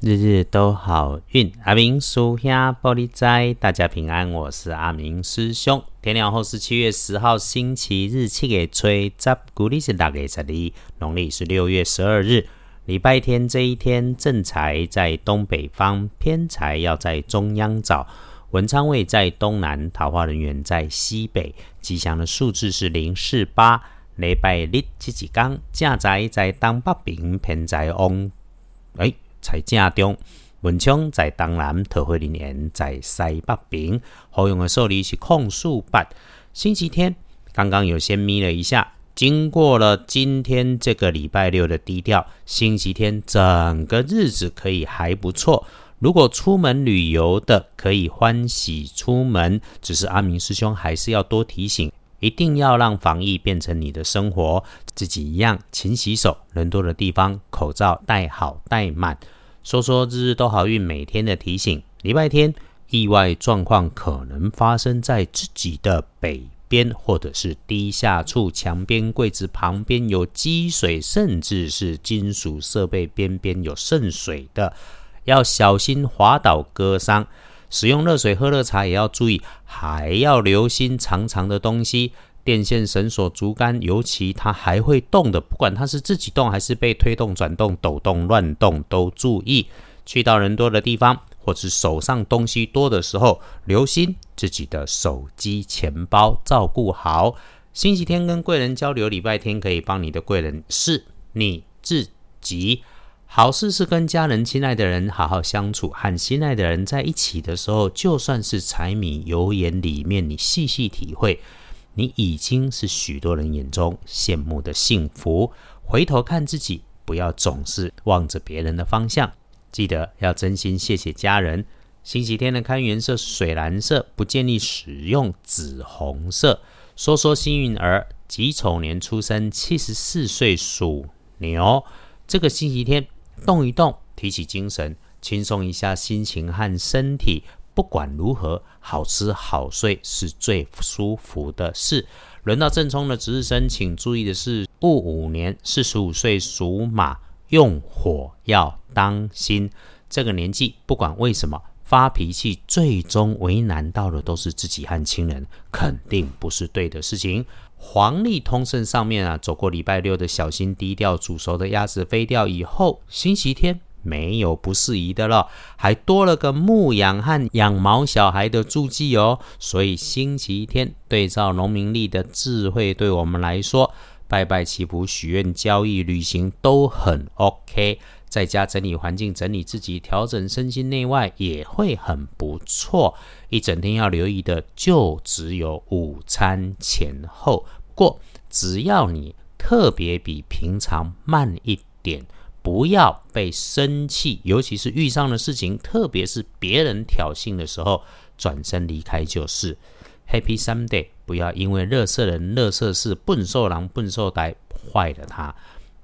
日日都好运，阿明属下玻璃斋，大家平安。我是阿明师兄。天亮后是七月十号星期日，七月吹十，古历是大概十二，农历是六月十二日，礼拜天这一天，正财在东北方，偏财要在中央找，文昌位在东南，桃花人员在西北。吉祥的数字是零四八。礼拜日这几天，正财在东北边，偏财往哎。在正中，文昌在东南，桃花林园在西北边。好用的受理是控诉八。星期天刚刚有先眯了一下，经过了今天这个礼拜六的低调，星期天整个日子可以还不错。如果出门旅游的，可以欢喜出门。只是阿明师兄还是要多提醒，一定要让防疫变成你的生活，自己一样勤洗手，人多的地方口罩戴好戴满。说说日日都好运，每天的提醒。礼拜天意外状况可能发生在自己的北边，或者是低下处、墙边、柜子旁边有积水，甚至是金属设备边边有渗水的，要小心滑倒割伤。使用热水喝热茶也要注意，还要留心长长的东西。电线、绳索、竹竿，尤其它还会动的，不管它是自己动还是被推动、转动、抖动、乱动，都注意。去到人多的地方，或是手上东西多的时候，留心自己的手机、钱包，照顾好。星期天跟贵人交流，礼拜天可以帮你的贵人是你自己。好事是跟家人、亲爱的人好好相处，和心爱的人在一起的时候，就算是柴米油盐里面，你细细体会。你已经是许多人眼中羡慕的幸福。回头看自己，不要总是望着别人的方向。记得要真心谢谢家人。星期天的看颜色水蓝色，不建议使用紫红色。说说幸运儿，己丑年出生，七十四岁属牛。这个星期天动一动，提起精神，轻松一下心情和身体。不管如何，好吃好睡是最舒服的事。轮到正冲的值日生，请注意的是，戊午年四十五岁属马，用火要当心。这个年纪，不管为什么发脾气，最终为难到的都是自己和亲人，肯定不是对的事情。黄历通胜上面啊，走过礼拜六的小心低调，煮熟的鸭子飞掉以后，星期天。没有不适宜的了，还多了个牧羊和养毛小孩的注记哦。所以星期天对照农民历的智慧，对我们来说，拜拜祈福、许愿、交易、旅行都很 OK。在家整理环境、整理自己、调整身心内外也会很不错。一整天要留意的就只有午餐前后过，只要你特别比平常慢一点。不要被生气，尤其是遇上的事情，特别是别人挑衅的时候，转身离开就是。Happy Sunday，不要因为乐色人、乐色事、笨兽狼、笨兽呆坏了他。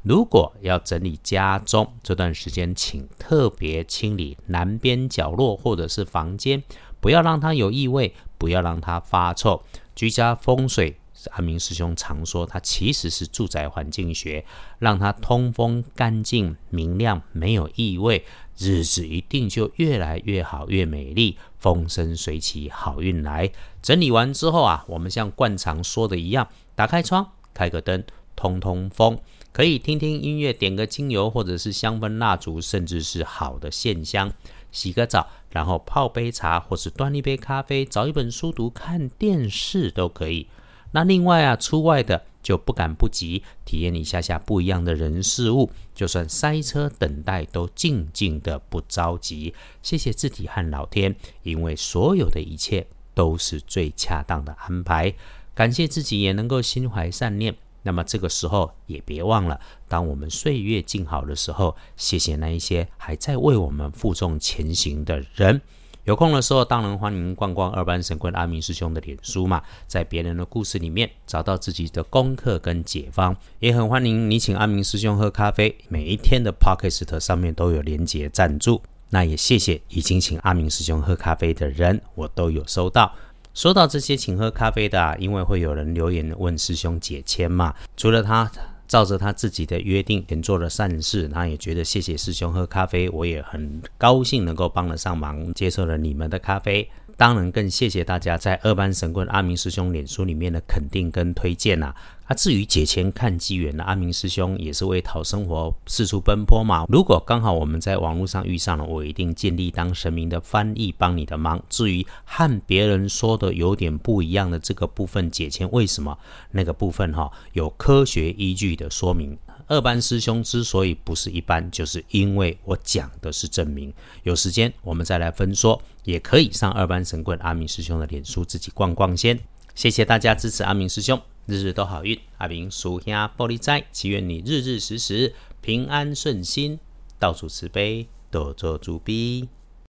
如果要整理家中这段时间，请特别清理南边角落或者是房间，不要让它有异味，不要让它发臭。居家风水。阿明师兄常说，它其实是住宅环境学，让它通风、干净、明亮，没有异味，日子一定就越来越好，越美丽，风生水起，好运来。整理完之后啊，我们像惯常说的一样，打开窗，开个灯，通通风，可以听听音乐，点个精油，或者是香氛蜡烛，甚至是好的线香，洗个澡，然后泡杯茶，或是端一杯咖啡，找一本书读，看电视都可以。那另外啊，出外的就不赶不急，体验一下下不一样的人事物，就算塞车等待，都静静的不着急。谢谢自己和老天，因为所有的一切都是最恰当的安排。感谢自己也能够心怀善念。那么这个时候也别忘了，当我们岁月静好的时候，谢谢那一些还在为我们负重前行的人。有空的时候，当然欢迎逛逛二班神棍阿明师兄的脸书嘛，在别人的故事里面找到自己的功课跟解方，也很欢迎你请阿明师兄喝咖啡。每一天的 podcast 上面都有连结赞助，那也谢谢已经请阿明师兄喝咖啡的人，我都有收到。说到这些请喝咖啡的，啊因为会有人留言问师兄解签嘛，除了他照着他自己的约定，也做了善事，他也觉得谢谢师兄喝咖啡，我也很高兴能够帮得上忙，接受了你们的咖啡。当然，更谢谢大家在二班神棍阿明师兄脸书里面的肯定跟推荐呐。啊，至于解签看机缘的阿明师兄，也是为讨生活四处奔波嘛。如果刚好我们在网络上遇上了，我一定尽力当神明的翻译，帮你的忙。至于和别人说的有点不一样的这个部分解签，为什么那个部分哈有科学依据的说明？二班师兄之所以不是一般，就是因为我讲的是证明。有时间我们再来分说，也可以上二班神棍阿明师兄的脸书自己逛逛先。谢谢大家支持阿明师兄，日日都好运。阿明属下玻璃斋，祈愿你日日时时平安顺心，到处慈悲，多做主逼。